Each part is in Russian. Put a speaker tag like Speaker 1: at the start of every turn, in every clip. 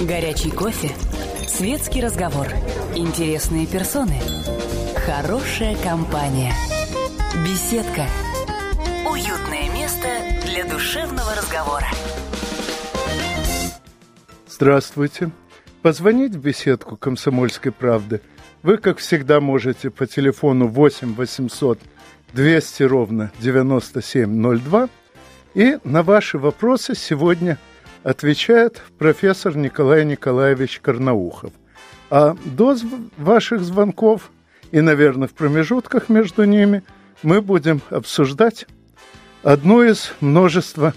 Speaker 1: Горячий кофе, светский разговор, интересные персоны, хорошая компания, беседка, уютное место для душевного разговора.
Speaker 2: Здравствуйте. Позвонить в беседку «Комсомольской правды» вы, как всегда, можете по телефону 8 800 200 ровно 9702. И на ваши вопросы сегодня отвечает профессор Николай Николаевич Карнаухов. А до ваших звонков и, наверное, в промежутках между ними мы будем обсуждать одну из множества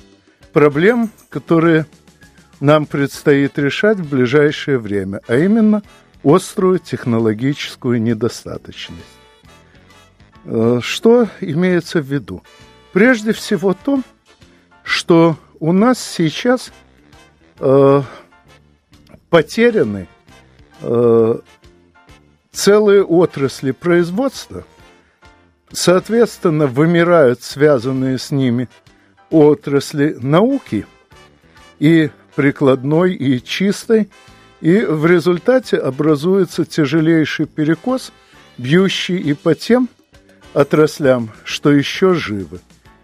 Speaker 2: проблем, которые нам предстоит решать в ближайшее время, а именно острую технологическую недостаточность. Э, что имеется в виду? Прежде всего то, что у нас сейчас э, потеряны э, целые отрасли производства, соответственно, вымирают связанные с ними отрасли науки и прикладной и чистой, и в результате образуется тяжелейший перекос, бьющий и по тем отраслям, что еще живы.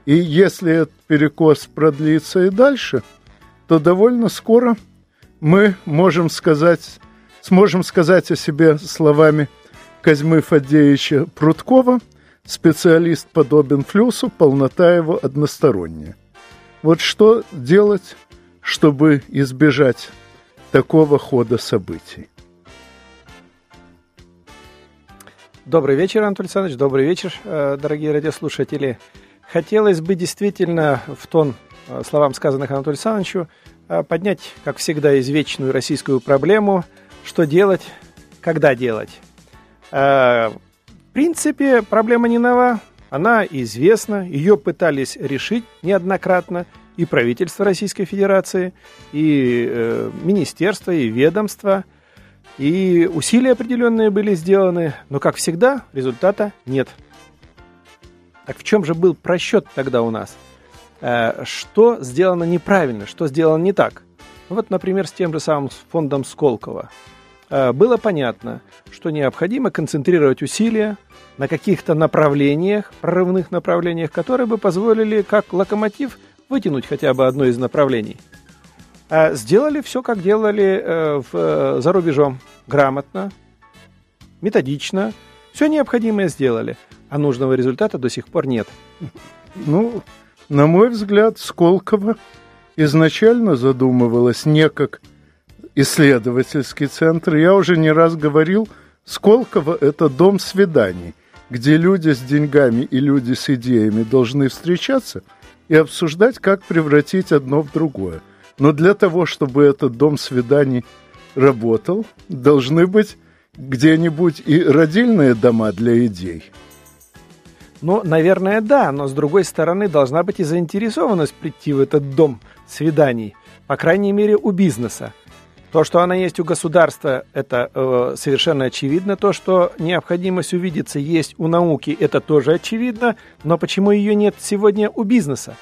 Speaker 2: И если этот перекос продлится и дальше, то довольно скоро мы можем сказать, сможем сказать о себе словами Козьмы Фадеевича Прудкова, специалист подобен флюсу, полнота его односторонняя. Вот что делать чтобы избежать такого хода событий.
Speaker 3: Добрый вечер, Антон Александрович, добрый вечер, э, дорогие радиослушатели. Хотелось бы действительно в тон словам, сказанных Анатолию Александровичу, э, поднять, как всегда, извечную российскую проблему, что делать, когда делать. В принципе, проблема не нова, она известна, ее пытались решить неоднократно, и правительство Российской Федерации, и э, министерство, и ведомства, и усилия определенные были сделаны, но, как всегда, результата нет. Так в чем же был просчет тогда у нас? Э, что сделано неправильно, что сделано не так? Вот, например, с тем же самым фондом Сколково. Э, было понятно, что необходимо концентрировать усилия на каких-то направлениях, прорывных направлениях, которые бы позволили как локомотив вытянуть хотя бы одно из направлений. А сделали все, как делали э, в, э, за рубежом. Грамотно, методично. Все необходимое сделали. А нужного результата до сих пор нет.
Speaker 2: Ну, на мой взгляд, Сколково изначально задумывалось не как исследовательский центр. Я уже не раз говорил, Сколково – это дом свиданий, где люди с деньгами и люди с идеями должны встречаться – и обсуждать, как превратить одно в другое. Но для того, чтобы этот дом свиданий работал, должны быть где-нибудь и родильные дома для идей.
Speaker 3: Ну, наверное, да, но с другой стороны должна быть и заинтересованность прийти в этот дом свиданий, по крайней мере, у бизнеса. То, что она есть у государства, это э, совершенно очевидно. То, что необходимость увидеться есть у науки, это тоже очевидно. Но почему ее нет сегодня у бизнеса?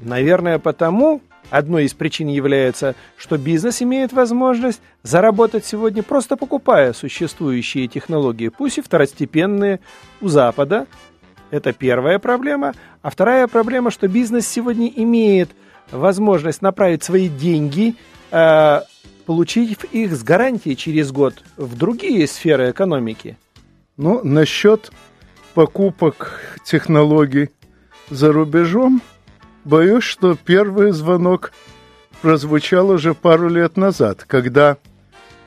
Speaker 3: Наверное, потому, одной из причин является, что бизнес имеет возможность заработать сегодня, просто покупая существующие технологии, пусть и второстепенные у Запада. Это первая проблема. А вторая проблема, что бизнес сегодня имеет возможность направить свои деньги э, получив их с гарантией через год в другие сферы экономики?
Speaker 2: Ну, насчет покупок технологий за рубежом, боюсь, что первый звонок прозвучал уже пару лет назад, когда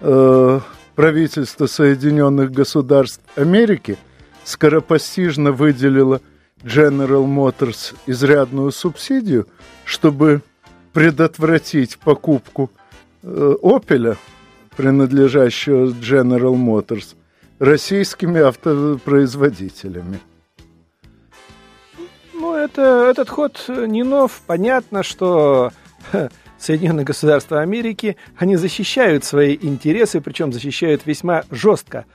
Speaker 2: э, правительство Соединенных Государств Америки скоропостижно выделило General Motors изрядную субсидию, чтобы предотвратить покупку – Opel, принадлежащего General Motors, российскими автопроизводителями.
Speaker 3: Ну, это, этот ход не нов. Понятно, что Соединенные Государства Америки, они защищают свои интересы, причем защищают весьма жестко.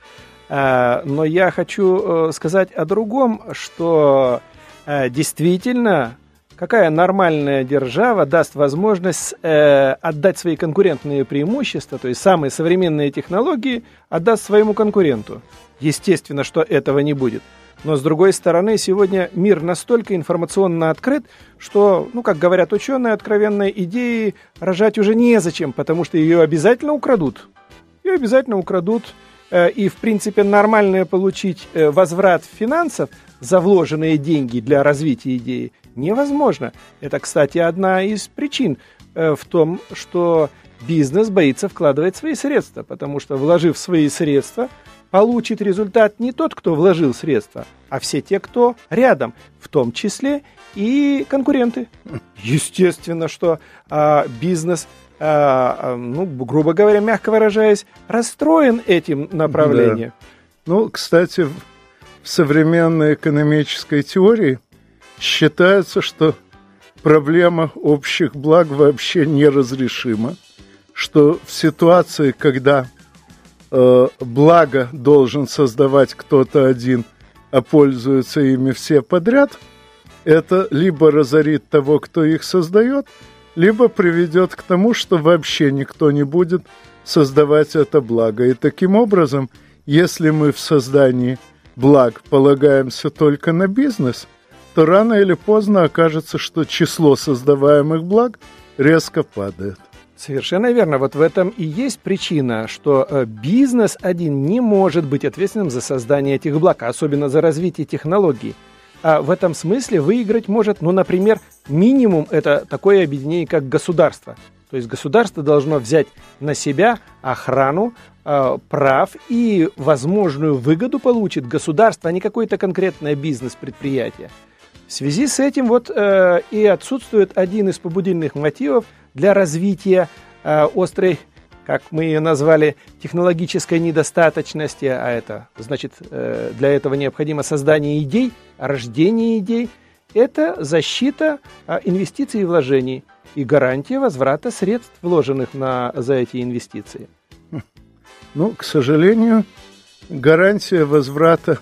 Speaker 3: А, но я хочу э, сказать о другом, что э, действительно какая нормальная держава даст возможность э, отдать свои конкурентные преимущества, то есть самые современные технологии, отдаст своему конкуренту. Естественно, что этого не будет. Но с другой стороны, сегодня мир настолько информационно открыт, что, ну, как говорят ученые, откровенной идеи рожать уже незачем, потому что ее обязательно украдут. Ее обязательно украдут. Э, и, в принципе, нормально получить э, возврат финансов за вложенные деньги для развития идеи невозможно. Это, кстати, одна из причин э, в том, что бизнес боится вкладывать свои средства, потому что, вложив свои средства, получит результат не тот, кто вложил средства, а все те, кто рядом, в том числе и конкуренты. Естественно, что а, бизнес ну, грубо говоря, мягко выражаясь, расстроен этим направлением. Да.
Speaker 2: Ну, кстати, в современной экономической теории считается, что проблема общих благ вообще неразрешима, что в ситуации, когда э, благо должен создавать кто-то один, а пользуются ими все подряд, это либо разорит того, кто их создает – либо приведет к тому, что вообще никто не будет создавать это благо. И таким образом, если мы в создании благ полагаемся только на бизнес, то рано или поздно окажется, что число создаваемых благ резко падает.
Speaker 3: Совершенно верно. Вот в этом и есть причина, что э, бизнес один не может быть ответственным за создание этих благ, особенно за развитие технологий. А в этом смысле выиграть может, ну, например, минимум это такое объединение, как государство. То есть государство должно взять на себя охрану э, прав и возможную выгоду получит государство, а не какое-то конкретное бизнес-предприятие. В связи с этим вот э, и отсутствует один из побудительных мотивов для развития э, острой как мы ее назвали, технологической недостаточности, а это значит, э, для этого необходимо создание идей, рождение идей, это защита а, инвестиций и вложений и гарантия возврата средств, вложенных на, за эти инвестиции.
Speaker 2: Ну, к сожалению, гарантия возврата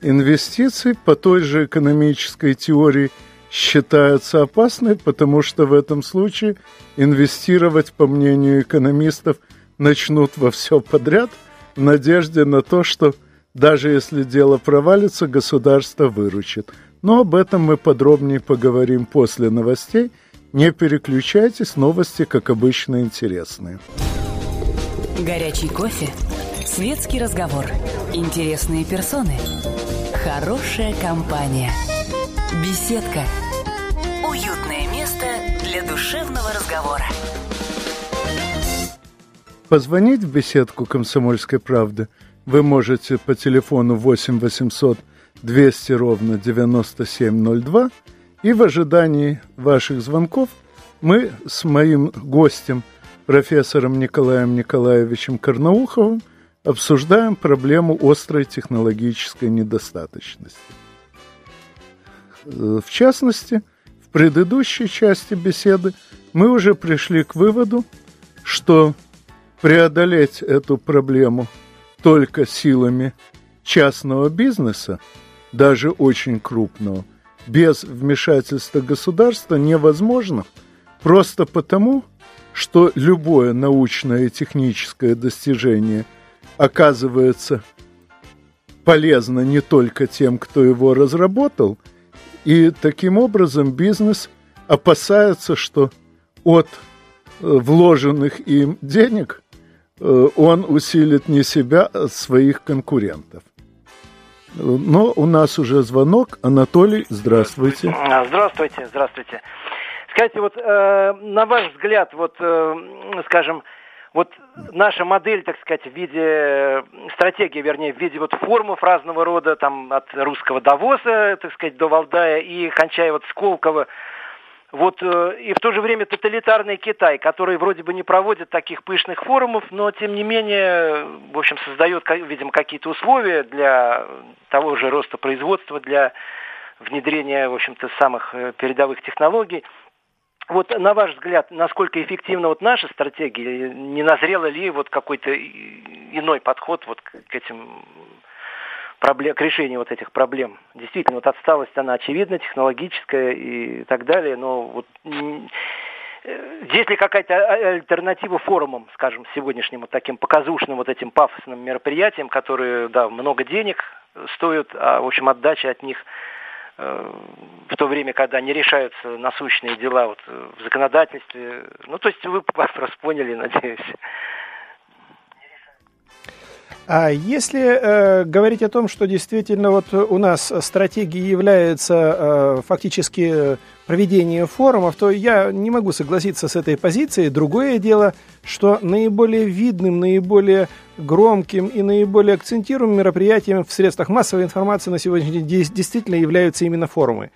Speaker 2: инвестиций по той же экономической теории – считаются опасной, потому что в этом случае инвестировать, по мнению экономистов, начнут во все подряд в надежде на то, что даже если дело провалится, государство выручит. Но об этом мы подробнее поговорим после новостей. Не переключайтесь, новости, как обычно, интересные.
Speaker 1: Горячий кофе, светский разговор, интересные персоны, хорошая компания, беседка – Уютное место для душевного разговора.
Speaker 2: Позвонить в беседку «Комсомольской правды» вы можете по телефону 8 800 200 ровно 9702. И в ожидании ваших звонков мы с моим гостем, профессором Николаем Николаевичем Карнауховым, обсуждаем проблему острой технологической недостаточности. Э, в частности – предыдущей части беседы мы уже пришли к выводу, что преодолеть эту проблему только силами частного бизнеса, даже очень крупного, без вмешательства государства невозможно, просто потому, что любое научное и техническое достижение оказывается полезно не только тем, кто его разработал – и таким образом бизнес опасается, что от э, вложенных им денег э, он усилит не себя, а своих конкурентов. Но у нас уже звонок. Анатолий, здравствуйте.
Speaker 4: А, здравствуйте, здравствуйте. Скажите, вот э, на ваш взгляд, вот, э, скажем, вот наша модель, так сказать, в виде стратегии, вернее, в виде вот формов разного рода, там, от русского Давоса, так сказать, до Валдая и кончая вот Сколково, вот, э, и в то же время тоталитарный Китай, который вроде бы не проводит таких пышных форумов, но тем не менее, в общем, создает, видимо, какие-то условия для того же роста производства, для внедрения, в общем-то, самых э, передовых технологий. Вот на ваш взгляд, насколько эффективна вот наша стратегия? Не назрела ли вот какой-то иной подход вот к этим проблем, к решению вот этих проблем. Действительно, вот отсталость, она очевидна, технологическая и так далее, но вот есть ли какая-то альтернатива форумам, скажем, сегодняшним вот таким показушным вот этим пафосным мероприятиям, которые, да, много денег стоят, а, в общем, отдача от них э, в то время, когда не решаются насущные дела вот, в законодательстве. Ну, то есть вы вопрос поняли, надеюсь.
Speaker 3: А если э, говорить о том, что действительно вот у нас стратегией является э, фактически проведение форумов, то я не могу согласиться с этой позицией. Другое дело, что наиболее видным, наиболее громким и наиболее акцентируемым мероприятием в средствах массовой информации на сегодняшний день действительно являются именно форумы.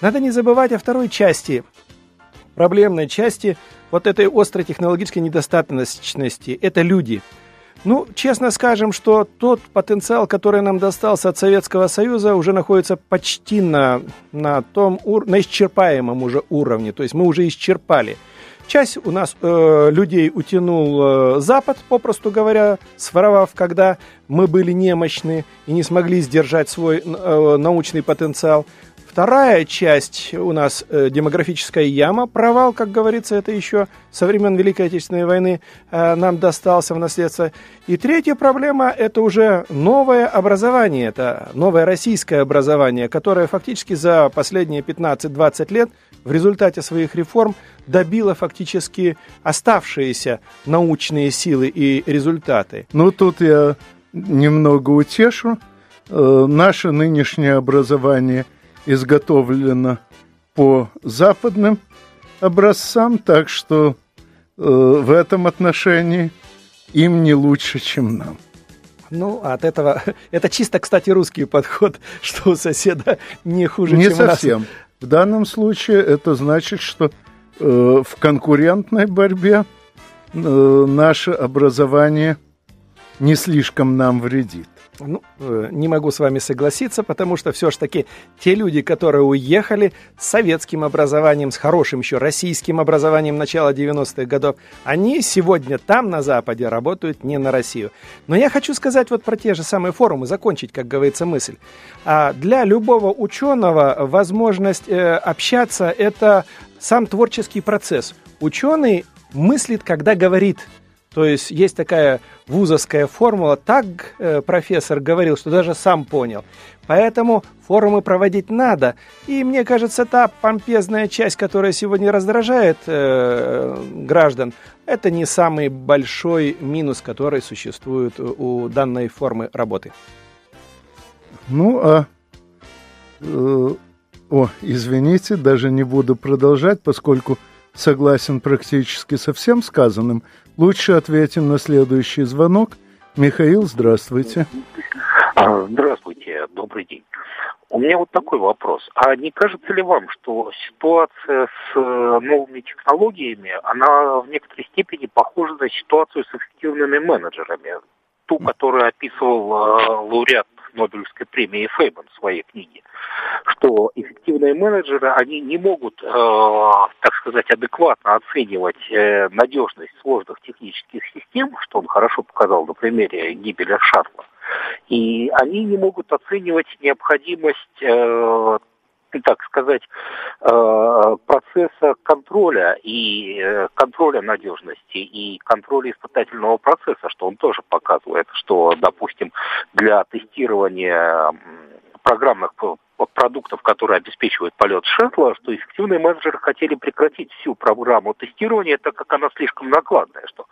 Speaker 3: Надо не забывать о второй части, проблемной части вот этой острой технологической недостаточности. Это люди – ну, честно скажем, что тот потенциал, который нам достался от Советского Союза, уже находится почти на, на том, на исчерпаемом уже уровне. То есть мы уже исчерпали. Часть у нас э, людей утянул э, Запад, попросту говоря, своровав, когда мы были немощны и не смогли сдержать свой э, научный потенциал. Вторая часть у нас э, демографическая яма, провал, как говорится, это еще со времен Великой Отечественной войны э, нам достался в наследство. И третья проблема – это уже новое образование, это новое российское образование, которое фактически за последние 15-20 лет в результате своих реформ добило фактически оставшиеся научные силы и результаты.
Speaker 2: Ну, тут я немного утешу. Э, наше нынешнее образование – изготовлено по западным образцам, так что э, в этом отношении им не лучше, чем нам.
Speaker 3: Ну, от этого... Это чисто, кстати, русский подход, что у соседа не хуже,
Speaker 2: не
Speaker 3: чем
Speaker 2: совсем. у нас. В данном случае это значит, что э, в конкурентной борьбе э, наше образование не слишком нам вредит.
Speaker 3: Ну, э, не могу с вами согласиться, потому что все ж таки те люди, которые уехали с советским образованием, с хорошим еще российским образованием начала 90-х годов, они сегодня там, на Западе, работают не на Россию. Но я хочу сказать вот про те же самые форумы, закончить, как говорится, мысль. А для любого ученого возможность э, общаться – это сам творческий процесс. Ученый мыслит, когда говорит – то есть есть такая вузовская формула, так э, профессор говорил, что даже сам понял. Поэтому форумы проводить надо. И мне кажется, та помпезная часть, которая сегодня раздражает э, граждан, это не самый большой минус, который существует у данной формы работы.
Speaker 2: Ну, а... Э, о, извините, даже не буду продолжать, поскольку согласен практически со всем сказанным. Лучше ответим на следующий звонок. Михаил, здравствуйте.
Speaker 5: А, здравствуйте, добрый день. У меня вот такой вопрос. А не кажется ли вам, что ситуация с э, новыми технологиями, она в некоторой степени похожа на ситуацию с эффективными менеджерами? Ту, которую описывал э, лауреат Нобелевской премии Фейбан в своей книге, что эффективные менеджеры, они не могут, э, так сказать, адекватно оценивать э, надежность сложных технических систем, что он хорошо показал на примере гибели шаттла, и они не могут оценивать необходимость э, так сказать, э, процесса контроля и э, контроля надежности и контроля испытательного процесса, что он тоже показывает, что, допустим, для тестирования программных продуктов, которые обеспечивают полет шаттла, что эффективные менеджеры хотели прекратить всю программу тестирования, так как она слишком накладная, что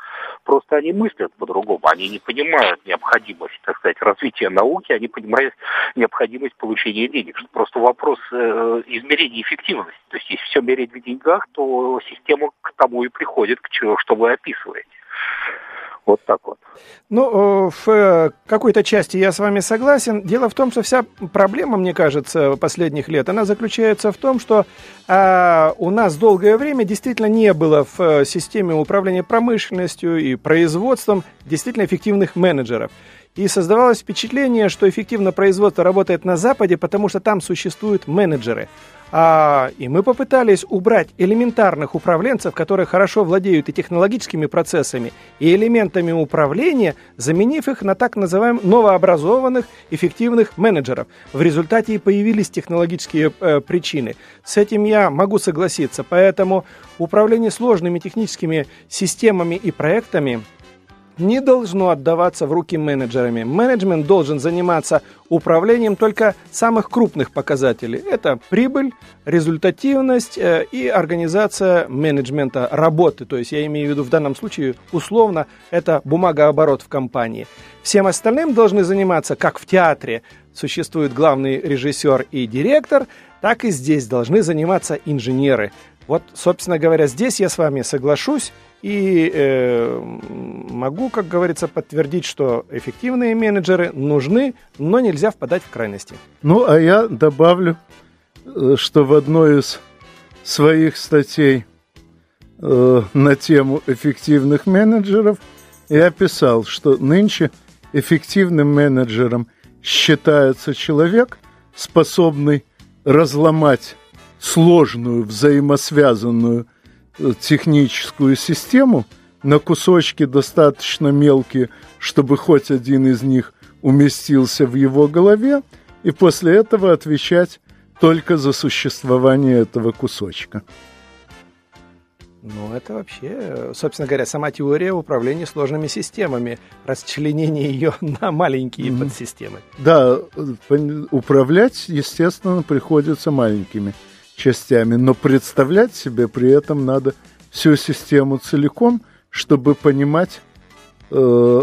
Speaker 5: просто они мыслят по-другому, они не понимают необходимость, так сказать, развития науки, они понимают необходимость получения денег, что просто вопрос э, измерения эффективности. То есть если все мерить в деньгах, то система к тому и приходит, к чему, что вы описываете. Вот так вот.
Speaker 3: Ну, э, в э, какой-то части я с вами согласен. Дело в том, что вся проблема, мне кажется, последних лет, она заключается в том, что а, у нас долгое время действительно не было в э, системе управления промышленностью и производством действительно эффективных менеджеров. И создавалось впечатление, что эффективно производство работает на Западе, потому что там существуют менеджеры. А, и мы попытались убрать элементарных управленцев, которые хорошо владеют и технологическими процессами, и элементами управления, заменив их на так называемых новообразованных эффективных менеджеров. В результате и появились технологические э, причины. С этим я могу согласиться. Поэтому управление сложными техническими системами и проектами – не должно отдаваться в руки менеджерами. Менеджмент должен заниматься управлением только самых крупных показателей. Это прибыль, результативность э, и организация менеджмента работы. То есть я имею в виду в данном случае условно это бумагооборот в компании. Всем остальным должны заниматься, как в театре существует главный режиссер и директор, так и здесь должны заниматься инженеры. Вот, собственно говоря, здесь я с вами соглашусь. И э, могу, как говорится, подтвердить, что эффективные менеджеры нужны, но нельзя впадать в крайности.
Speaker 2: Ну, а я добавлю, э, что в одной из своих статей э, на тему эффективных менеджеров я писал, что нынче эффективным менеджером считается человек, способный разломать сложную, взаимосвязанную техническую систему на кусочки достаточно мелкие, чтобы хоть один из них уместился в его голове, и после этого отвечать только за существование этого кусочка.
Speaker 3: Ну, это вообще, собственно говоря, сама теория управления сложными системами, расчленение ее на маленькие mm-hmm. подсистемы.
Speaker 2: Да, управлять, естественно, приходится маленькими частями, но представлять себе при этом надо всю систему целиком, чтобы понимать, э,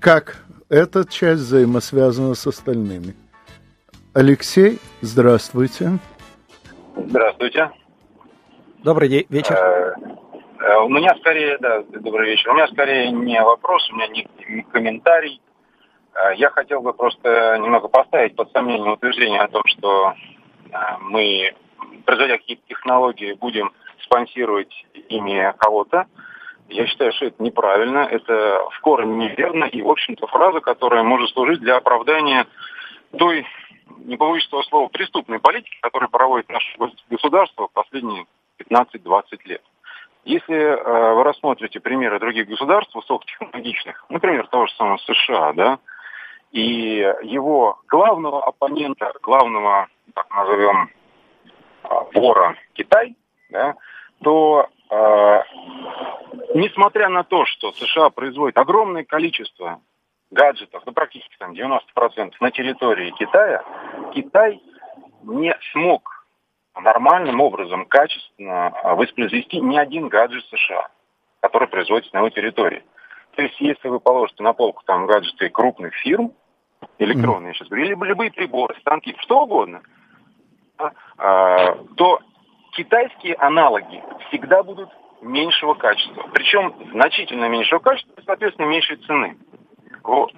Speaker 2: как эта часть взаимосвязана с остальными. Алексей, здравствуйте.
Speaker 6: Здравствуйте.
Speaker 3: Добрый день, вечер. Э,
Speaker 6: э, у меня скорее, да, добрый вечер. У меня скорее не вопрос, у меня не, не комментарий. Э, я хотел бы просто немного поставить под сомнение утверждение о том, что мы производя какие-то технологии, будем спонсировать ими кого-то. Я считаю, что это неправильно, это в корне неверно, и, в общем-то, фраза, которая может служить для оправдания той, не этого слова, преступной политики, которую проводит наше государство последние 15-20 лет. Если э, вы рассмотрите примеры других государств высокотехнологичных, например, того же самого США, да, и его главного оппонента, главного, так назовем, вора Китай, да, то э, несмотря на то, что США производит огромное количество гаджетов, ну практически там 90% на территории Китая, Китай не смог нормальным образом, качественно а, воспроизвести ни один гаджет США, который производится на его территории. То есть, если вы положите на полку там гаджеты крупных фирм, электронные, mm-hmm. сейчас или любые приборы, станки, что угодно – а, то китайские аналоги всегда будут меньшего качества. Причем значительно меньшего качества и, соответственно, меньшей цены. Вот.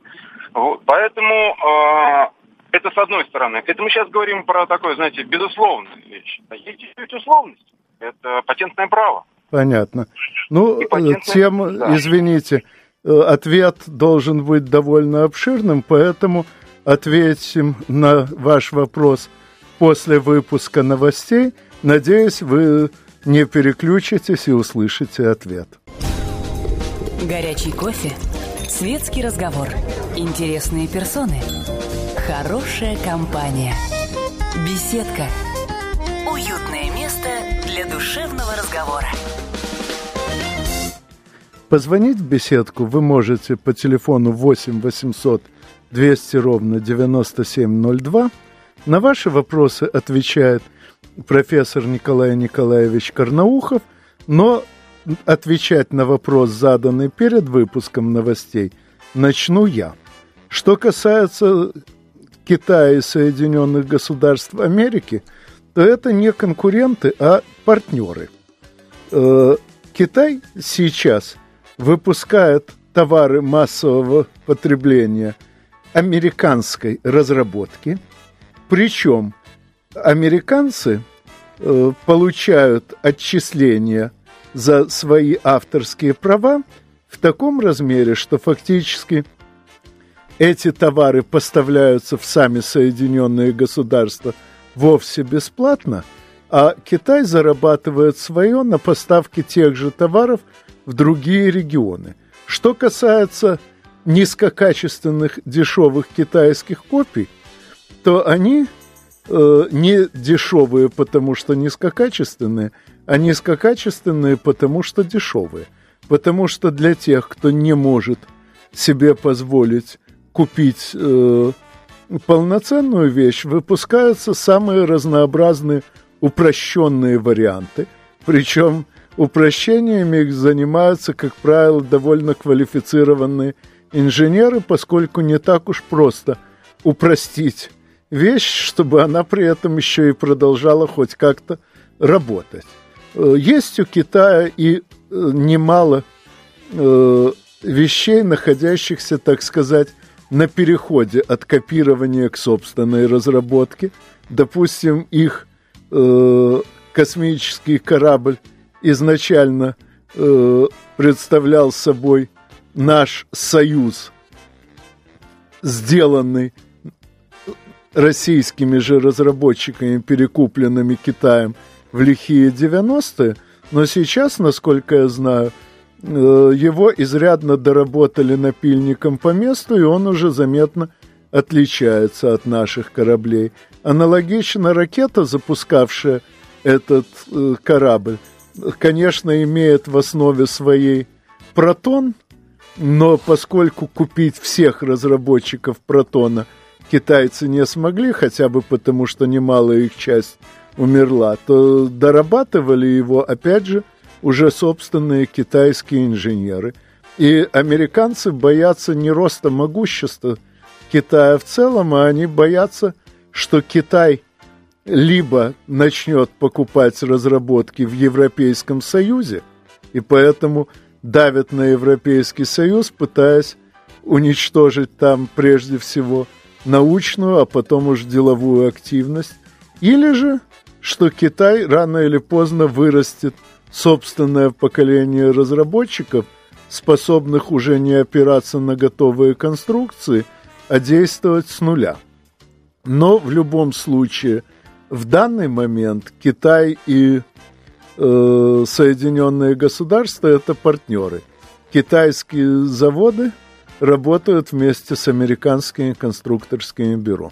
Speaker 6: вот. Поэтому э, это с одной стороны. Это мы сейчас говорим про такое, знаете, безусловную вещь. А есть еще условность. Это патентное право.
Speaker 2: Понятно. Ну, тем, да. извините, э, ответ должен быть довольно обширным, поэтому ответим на ваш вопрос – после выпуска новостей. Надеюсь, вы не переключитесь и услышите ответ.
Speaker 1: Горячий кофе, светский разговор, интересные персоны, хорошая компания, беседка, уютное место для душевного разговора.
Speaker 2: Позвонить в беседку вы можете по телефону 8 800 200 ровно 9702 на ваши вопросы отвечает профессор Николай Николаевич Карнаухов, но отвечать на вопрос, заданный перед выпуском новостей, начну я. Что касается Китая и Соединенных Государств Америки, то это не конкуренты, а партнеры. Э, Китай сейчас выпускает товары массового потребления американской разработки – причем американцы э, получают отчисления за свои авторские права в таком размере, что фактически эти товары поставляются в сами Соединенные Государства вовсе бесплатно, а Китай зарабатывает свое на поставке тех же товаров в другие регионы. Что касается низкокачественных дешевых китайских копий, то они э, не дешевые, потому что низкокачественные, а низкокачественные, потому что дешевые. Потому что для тех, кто не может себе позволить купить э, полноценную вещь, выпускаются самые разнообразные упрощенные варианты. Причем упрощениями их занимаются, как правило, довольно квалифицированные инженеры, поскольку не так уж просто упростить вещь, чтобы она при этом еще и продолжала хоть как-то работать. Э, есть у Китая и э, немало э, вещей, находящихся, так сказать, на переходе от копирования к собственной разработке. Допустим, их космический корабль изначально представлял собой наш союз, сделанный российскими же разработчиками, перекупленными Китаем в лихие 90-е, но сейчас, насколько я знаю, э, его изрядно доработали напильником по месту, и он уже заметно отличается от наших кораблей. Аналогично ракета, запускавшая этот э, корабль, конечно, имеет в основе своей протон, но поскольку купить всех разработчиков протона китайцы не смогли, хотя бы потому, что немалая их часть умерла, то дорабатывали его, опять же, уже собственные китайские инженеры. И американцы боятся не роста могущества Китая в целом, а они боятся, что Китай либо начнет покупать разработки в Европейском Союзе, и поэтому давят на Европейский Союз, пытаясь уничтожить там прежде всего научную, а потом уж деловую активность, или же, что Китай рано или поздно вырастет собственное поколение разработчиков, способных уже не опираться на готовые конструкции, а действовать с нуля. Но в любом случае, в данный момент Китай и э, Соединенные Государства – это партнеры. Китайские заводы работают вместе с американскими конструкторскими бюро.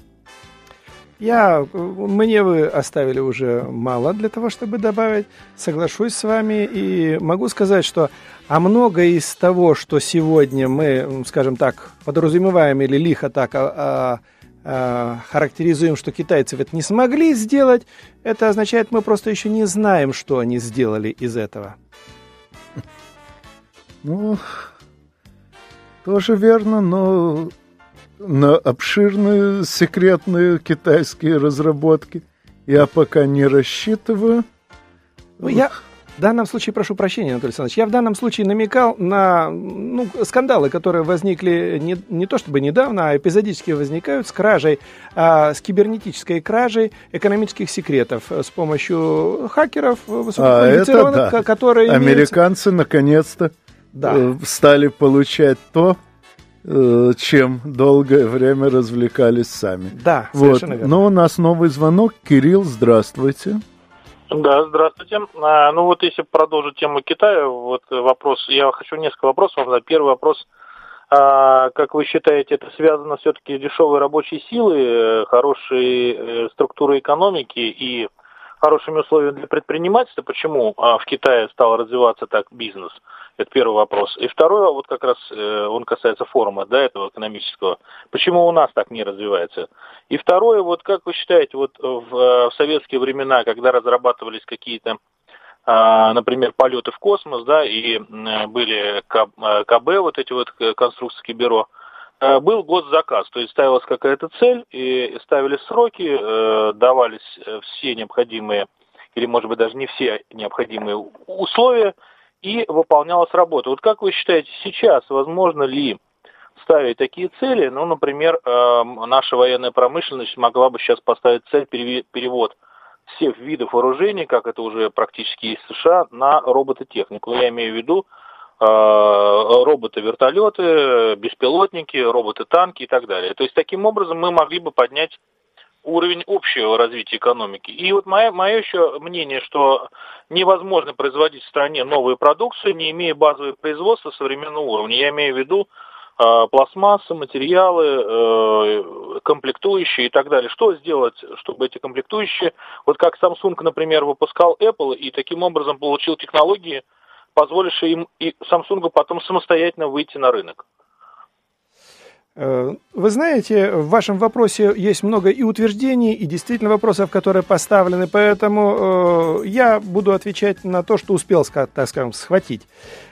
Speaker 3: Я, мне вы оставили уже мало для того, чтобы добавить. Соглашусь с вами и могу сказать, что а многое из того, что сегодня мы, скажем так, подразумеваем или лихо так а, а, а, характеризуем, что китайцы это не смогли сделать, это означает, мы просто еще не знаем, что они сделали из этого.
Speaker 2: Ну, тоже верно, но на обширные секретные китайские разработки я пока не рассчитываю.
Speaker 3: Ну, я в данном случае прошу прощения, Анатолий Александрович. Я в данном случае намекал на ну, скандалы, которые возникли не, не то чтобы недавно, а эпизодически возникают с кражей, а, с кибернетической кражей экономических секретов с помощью хакеров
Speaker 2: высококвалифицированных, а, да. которые... Американцы имеются... наконец-то да. Э, стали получать то, э, чем долгое время развлекались сами.
Speaker 3: Да,
Speaker 2: вот. совершенно верно. Но у нас новый звонок. Кирилл, здравствуйте.
Speaker 7: Да, здравствуйте. А, ну вот если продолжить тему Китая, вот вопрос, я хочу несколько вопросов вам задать. Первый вопрос, а, как вы считаете, это связано все-таки с дешевой рабочей силой, э, хорошей структурой экономики и хорошими условиями для предпринимательства? Почему а, в Китае стал развиваться так бизнес? Это первый вопрос. И второй, вот как раз э, он касается форума, да, этого экономического. Почему у нас так не развивается? И второе, вот как вы считаете, вот в, э, в советские времена, когда разрабатывались какие-то а, например, полеты в космос, да, и были КБ, вот эти вот э, конструкторские бюро, был госзаказ, то есть ставилась какая-то цель, и ставили сроки, давались все необходимые, или, может быть, даже не все необходимые условия, и выполнялась работа. Вот как вы считаете, сейчас возможно ли ставить такие цели? Ну, например, эм, наша военная промышленность могла бы сейчас поставить цель перевод всех видов вооружений, как это уже практически есть в США, на робототехнику. Я имею в виду э, роботы-вертолеты, беспилотники, роботы-танки и так далее. То есть таким образом мы могли бы поднять уровень общего развития экономики. И вот мое, мое еще мнение, что невозможно производить в стране новую продукцию, не имея базового производства современного уровня. Я имею в виду э, пластмассы, материалы, э, комплектующие и так далее. Что сделать, чтобы эти комплектующие, вот как Samsung, например, выпускал Apple и таким образом получил технологии, позволившие им и Samsung потом самостоятельно выйти на рынок?
Speaker 3: Э, вы знаете, в вашем вопросе есть много и утверждений, и действительно вопросов, которые поставлены, поэтому э, я буду отвечать на то, что успел, так скажем, схватить.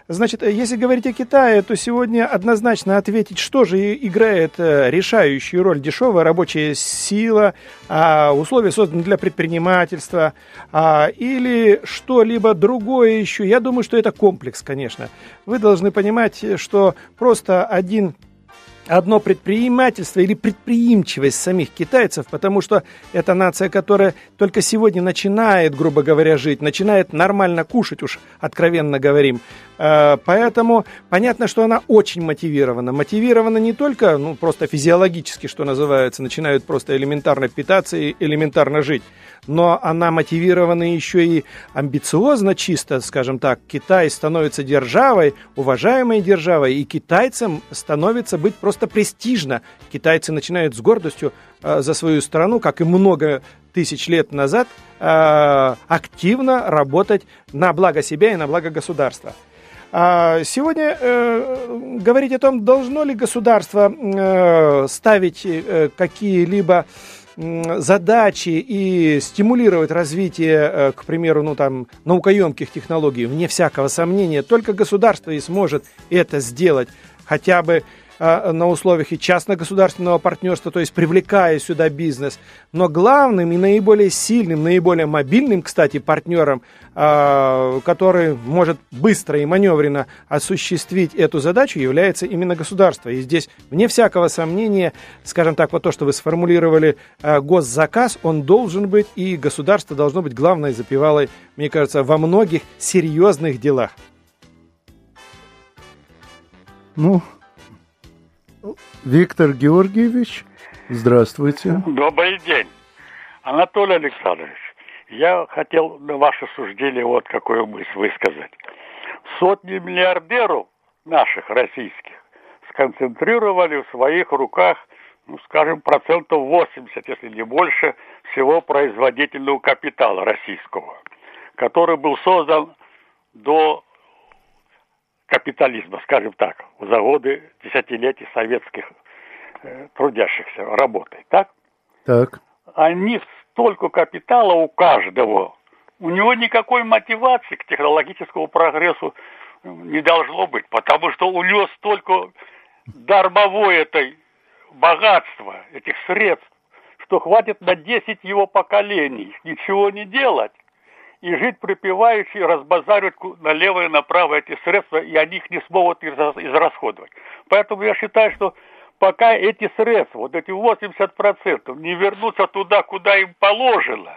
Speaker 3: Значит, если говорить о Китае, то сегодня однозначно ответить, что же играет э, решающую роль дешевая рабочая сила, а, условия созданы для предпринимательства а, или что-либо другое еще. Я думаю, что это комплекс, конечно. Вы должны понимать, что просто один одно предпринимательство или предприимчивость самих китайцев, потому что это нация, которая только сегодня начинает, грубо говоря, жить, начинает нормально кушать, уж откровенно говорим. Э, поэтому понятно, что она очень мотивирована. Мотивирована не только, ну, просто физиологически, что называется, начинают просто элементарно питаться и элементарно жить, но она мотивирована еще и амбициозно чисто, скажем так. Китай становится державой, уважаемой державой, и китайцам становится быть просто престижно. Китайцы начинают с гордостью э, за свою страну, как и много тысяч лет назад, э, активно работать на благо себя и на благо государства. А сегодня э, говорить о том, должно ли государство э, ставить э, какие-либо задачи и стимулировать развитие, э, к примеру, ну там, наукоемких технологий, вне всякого сомнения, только государство и сможет это сделать. Хотя бы на условиях и частно-государственного партнерства, то есть привлекая сюда бизнес. Но главным и наиболее сильным, наиболее мобильным, кстати, партнером, а, который может быстро и маневренно осуществить эту задачу, является именно государство. И здесь, вне всякого сомнения, скажем так, вот то, что вы сформулировали, а, госзаказ, он должен быть, и государство должно быть главной запевалой, мне кажется, во многих серьезных делах.
Speaker 2: Ну, Виктор Георгиевич, здравствуйте.
Speaker 8: Добрый день. Анатолий Александрович, я хотел на ваше суждение вот какую мысль высказать. Сотни миллиардеров наших российских сконцентрировали в своих руках, ну, скажем, процентов 80, если не больше, всего производительного капитала российского, который был создан до капитализма, скажем так, за годы десятилетий советских э, трудящихся работой, так?
Speaker 2: Так.
Speaker 8: Они столько капитала у каждого, у него никакой мотивации к технологическому прогрессу не должно быть, потому что у него столько дармовой этой богатства, этих средств, что хватит на 10 его поколений ничего не делать и жить припеваючи, разбазаривать налево и направо эти средства, и они их не смогут израсходовать. Поэтому я считаю, что пока эти средства, вот эти 80%, не вернутся туда, куда им положено,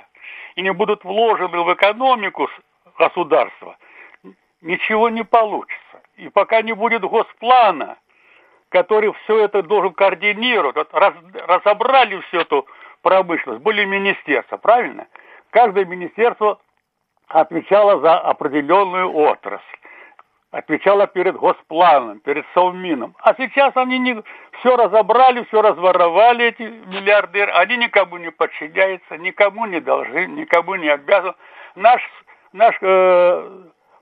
Speaker 8: и не будут вложены в экономику государства, ничего не получится. И пока не будет госплана, который все это должен координировать, вот раз, разобрали всю эту промышленность, были министерства, правильно? Каждое министерство отвечала за определенную отрасль, отвечала перед Госпланом, перед Совмином. А сейчас они не, все разобрали, все разворовали, эти миллиардеры, они никому не подчиняются, никому не должны, никому не обязаны. Наш, наш э,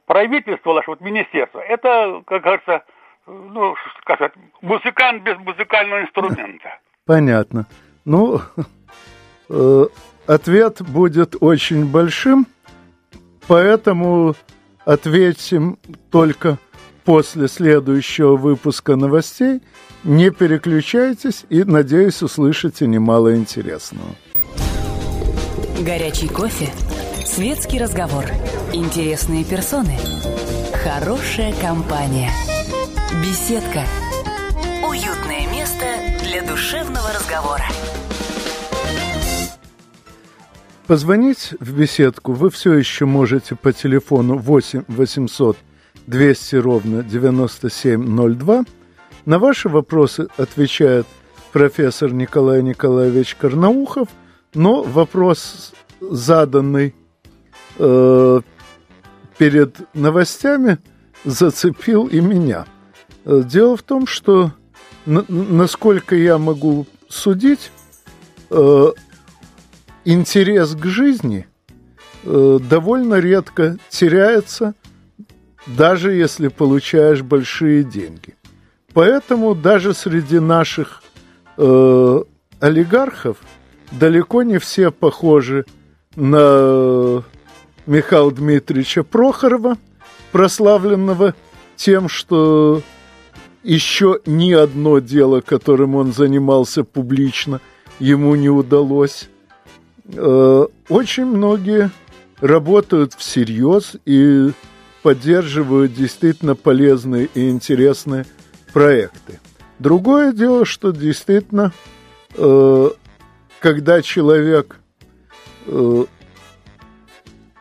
Speaker 8: правительство, наше вот министерство, это, как говорится, ну, сказать, музыкант без музыкального инструмента.
Speaker 2: Понятно. Ну, э, ответ будет очень большим. Поэтому ответим только после следующего выпуска новостей. Не переключайтесь и, надеюсь, услышите немало интересного.
Speaker 1: Горячий кофе, светский разговор, интересные персоны, хорошая компания, беседка, уютное место для душевного разговора.
Speaker 2: Позвонить в беседку вы все еще можете по телефону 8 800 200 ровно 9702. На ваши вопросы отвечает профессор Николай Николаевич Карнаухов. Но вопрос, заданный э, перед новостями, зацепил и меня. Э, дело в том, что, насколько я могу судить, э, интерес к жизни э, довольно редко теряется, даже если получаешь большие деньги. Поэтому даже среди наших э, олигархов далеко не все похожи на Михаила Дмитриевича Прохорова, прославленного тем, что еще ни одно дело, которым он занимался публично, ему не удалось. Э, очень многие работают всерьез и поддерживают действительно полезные и интересные проекты. Другое дело, что действительно, э, когда человек э,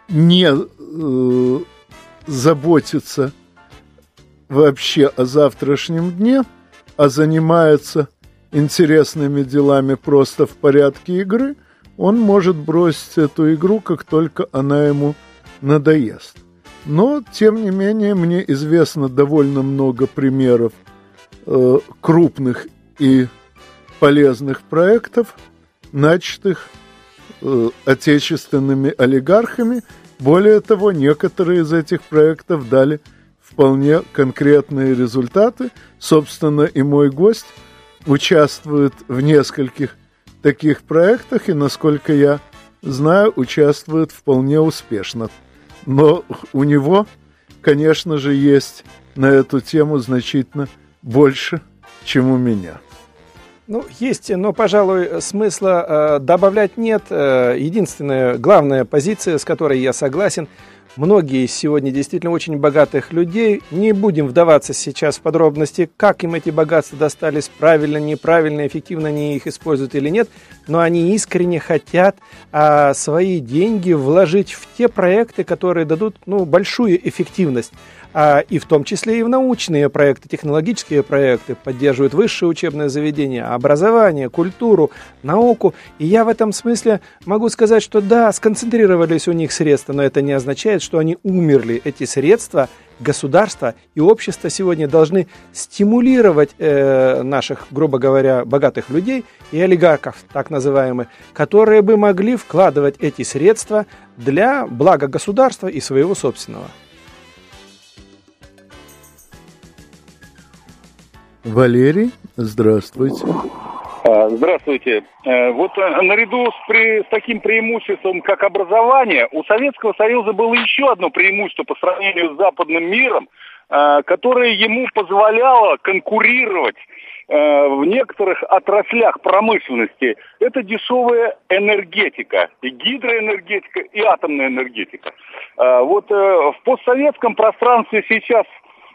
Speaker 2: не заботится вообще о завтрашнем дне, а занимается интересными делами просто в порядке игры, он может бросить эту игру, как только она ему надоест. Но, тем не менее, мне известно довольно много примеров э, крупных и полезных проектов, начатых э, отечественными олигархами. Более того, некоторые из этих проектов дали вполне конкретные результаты. Собственно, и мой гость участвует в нескольких таких проектах и, насколько я знаю, участвует вполне успешно. Но у него, конечно же, есть на эту тему значительно больше, чем у меня.
Speaker 3: Ну, есть, но, пожалуй, смысла э, добавлять нет. Э, единственная, главная позиция, с которой я согласен, многие сегодня действительно очень богатых людей. Не будем вдаваться сейчас в подробности, как им эти богатства достались, правильно, неправильно, эффективно они их используют или нет, но они искренне хотят а, свои деньги вложить в те проекты, которые дадут ну, большую эффективность и в том числе и в научные проекты, технологические проекты, поддерживают высшее учебное заведение, образование, культуру, науку. И я в этом смысле могу сказать, что да, сконцентрировались у них средства, но это не означает, что они умерли. Эти средства государство и общество сегодня должны стимулировать э, наших, грубо говоря, богатых людей и олигархов, так называемых, которые бы могли вкладывать эти средства для блага государства и своего собственного.
Speaker 2: Валерий, здравствуйте.
Speaker 9: А, здравствуйте. Э, вот э, наряду с, при, с таким преимуществом, как образование, у Советского Союза было еще одно преимущество по сравнению с западным миром, э, которое ему позволяло конкурировать в некоторых отраслях промышленности. Это дешевая энергетика, и гидроэнергетика, и атомная энергетика. Вот в постсоветском пространстве сейчас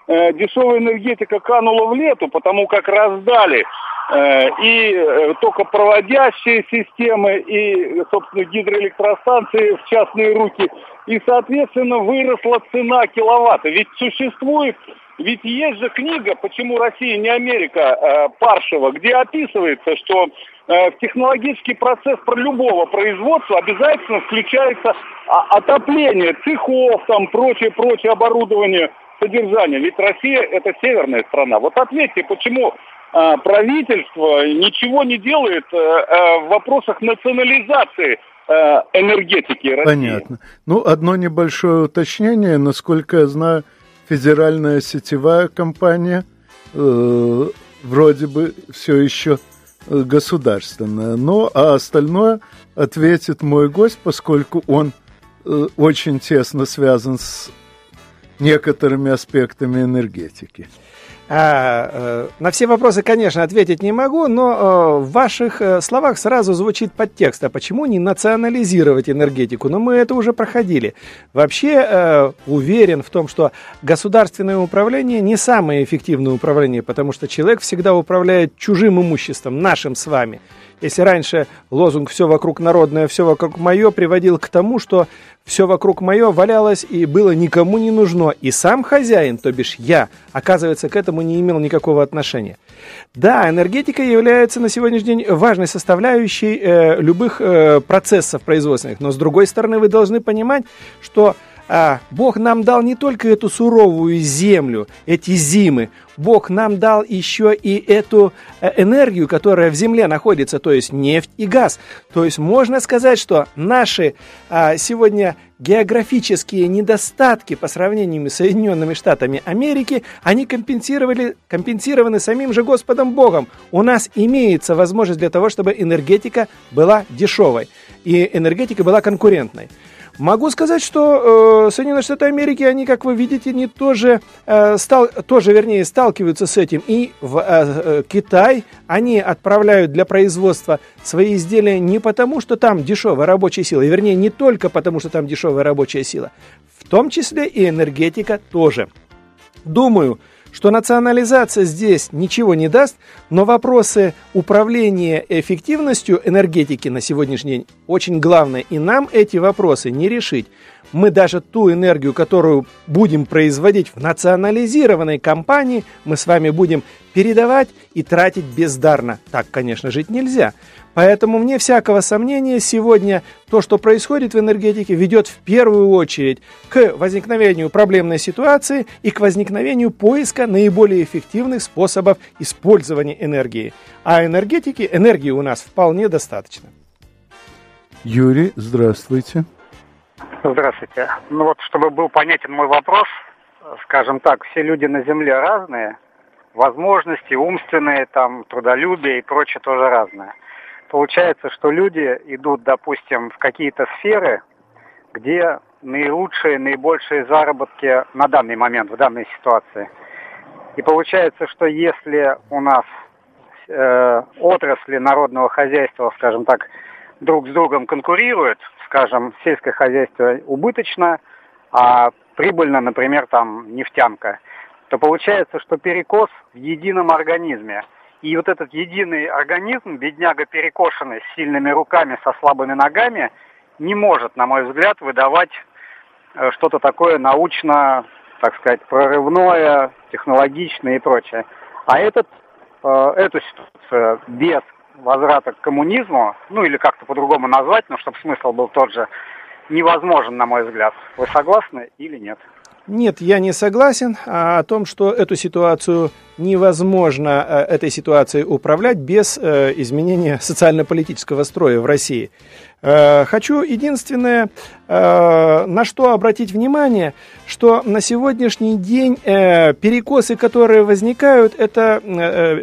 Speaker 9: э, дешевая энергетика канула в лету, потому как раздали э, и э, токопроводящие системы, и, собственно, гидроэлектростанции в частные руки. И, соответственно, выросла цена киловатта. Ведь существует, ведь есть же книга «Почему Россия не Америка» э, Паршева, где описывается, что э, в технологический процесс про любого производства обязательно включается а, отопление цехов, там, прочее-прочее оборудование – содержание. Ведь Россия это северная страна. Вот ответьте, почему э, правительство ничего не делает э, э, в вопросах национализации э, энергетики России?
Speaker 2: Понятно. Ну, одно небольшое уточнение. Насколько я знаю, федеральная сетевая компания э, вроде бы все еще государственная. Ну, а остальное ответит мой гость, поскольку он очень тесно связан с некоторыми аспектами энергетики.
Speaker 3: А, э, на все вопросы, конечно, ответить не могу, но э, в ваших э, словах сразу звучит подтекст. А почему не национализировать энергетику? Но мы это уже проходили. Вообще уверен в том, что государственное управление не самое эффективное управление, потому что человек всегда управляет чужим имуществом, нашим с вами. Если раньше лозунг «все вокруг народное, все вокруг мое» приводил к тому, что все вокруг мое валялось и было никому не нужно. И сам хозяин, то бишь я, оказывается, к этому не имел никакого отношения. Да, энергетика является на сегодняшний день важной составляющей э, любых э, процессов производственных. Но с другой стороны, вы должны понимать, что а, Бог нам дал не только эту суровую землю, эти зимы, Бог нам дал еще и эту э, энергию, которая в земле находится, то есть нефть и газ. То есть можно сказать, что наши а, сегодня географические недостатки по сравнению с Соединенными Штатами Америки, они компенсировали, компенсированы самим же Господом Богом. У нас имеется возможность для того, чтобы энергетика была дешевой и энергетика была конкурентной. Могу сказать, что э, Соединенные Штаты Америки, они, как вы видите, не тоже, э, стал, тоже, вернее, сталкиваются с этим. И в э, э, Китай они отправляют для производства свои изделия не потому, что там дешевая рабочая сила, и, вернее, не только потому, что там дешевая рабочая сила, в том числе и энергетика тоже. Думаю, что национализация здесь ничего не даст, но вопросы управления эффективностью энергетики на сегодняшний день очень главные, и нам эти вопросы не решить. Мы даже ту энергию, которую будем производить в национализированной компании, мы с вами будем передавать и тратить бездарно. Так, конечно, жить нельзя. Поэтому мне всякого сомнения сегодня то, что происходит в энергетике, ведет в первую очередь к возникновению проблемной ситуации и к возникновению поиска наиболее эффективных способов использования энергии. А энергетики, энергии у нас вполне достаточно.
Speaker 2: Юрий, здравствуйте.
Speaker 10: Здравствуйте. Ну вот, чтобы был понятен мой вопрос, скажем так, все люди на Земле разные, возможности умственные, там, трудолюбие и прочее тоже разное получается, что люди идут, допустим, в какие-то сферы, где наилучшие, наибольшие заработки на данный момент, в данной ситуации. И получается, что если у нас э, отрасли народного хозяйства, скажем так, друг с другом конкурируют, скажем, сельское хозяйство убыточно, а прибыльно, например, там нефтянка, то получается, что перекос в едином организме – и вот этот единый организм, бедняга перекошенный, с сильными руками, со слабыми ногами, не может, на мой взгляд, выдавать э, что-то такое научно, так сказать, прорывное, технологичное и прочее. А этот, э, эту ситуацию без возврата к коммунизму, ну или как-то по-другому назвать, но чтобы смысл был тот же, невозможен, на мой взгляд. Вы согласны или нет?
Speaker 3: Нет, я не согласен а о том, что эту ситуацию невозможно э, этой ситуацией управлять без э, изменения социально-политического строя в России. Э, хочу единственное, на что обратить внимание, что на сегодняшний день перекосы, которые возникают, это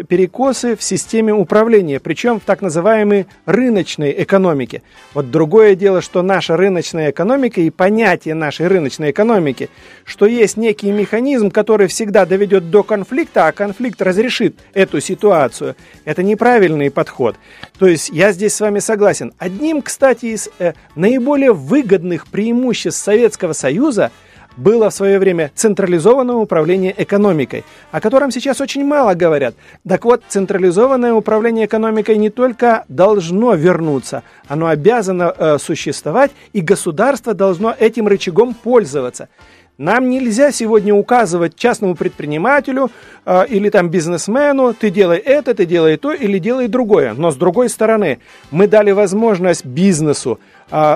Speaker 3: перекосы в системе управления, причем в так называемой рыночной экономике. Вот другое дело, что наша рыночная экономика и понятие нашей рыночной экономики, что есть некий механизм, который всегда доведет до конфликта, а конфликт разрешит эту ситуацию. Это неправильный подход. То есть я здесь с вами согласен. Одним, кстати, из э, наиболее выгодных преимуществ Советского Союза было в свое время централизованное управление экономикой, о котором сейчас очень мало говорят. Так вот, централизованное управление экономикой не только должно вернуться, оно обязано э, существовать, и государство должно этим рычагом пользоваться. Нам нельзя сегодня указывать частному предпринимателю э, или там бизнесмену, ты делай это, ты делай то или делай другое. Но с другой стороны, мы дали возможность бизнесу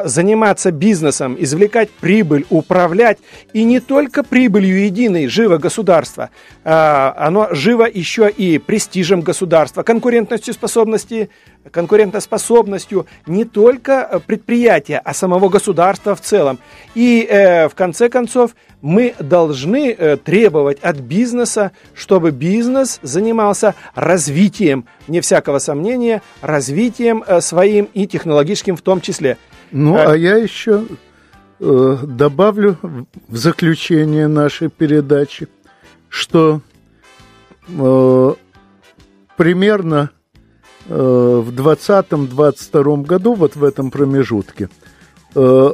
Speaker 3: заниматься бизнесом, извлекать прибыль, управлять. И не только прибылью единой живо государство, э, оно живо еще и престижем государства, конкурентностью способности конкурентоспособностью не только предприятия, а самого государства в целом. И э, в конце концов мы должны э, требовать от бизнеса, чтобы бизнес занимался развитием, не всякого сомнения, развитием э, своим и технологическим в том числе.
Speaker 2: Ну, а, а я еще э, добавлю в заключение нашей передачи, что э, примерно э, в 2020-2022 году, вот в этом промежутке, э,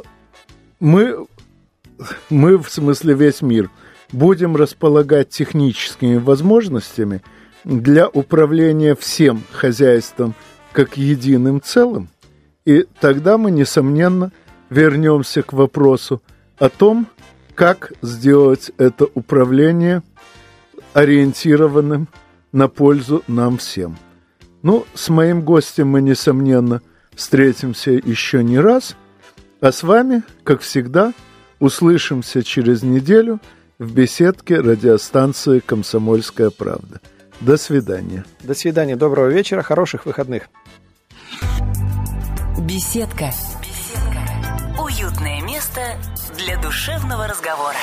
Speaker 2: мы мы, в смысле весь мир, будем располагать техническими возможностями для управления всем хозяйством как единым целым. И тогда мы, несомненно, вернемся к вопросу о том, как сделать это управление ориентированным на пользу нам всем. Ну, с моим гостем мы, несомненно, встретимся еще не раз, а с вами, как всегда, услышимся через неделю в беседке радиостанции «Комсомольская правда». До свидания.
Speaker 3: До свидания, доброго вечера, хороших выходных.
Speaker 1: Беседка. Беседка. Уютное место для душевного разговора.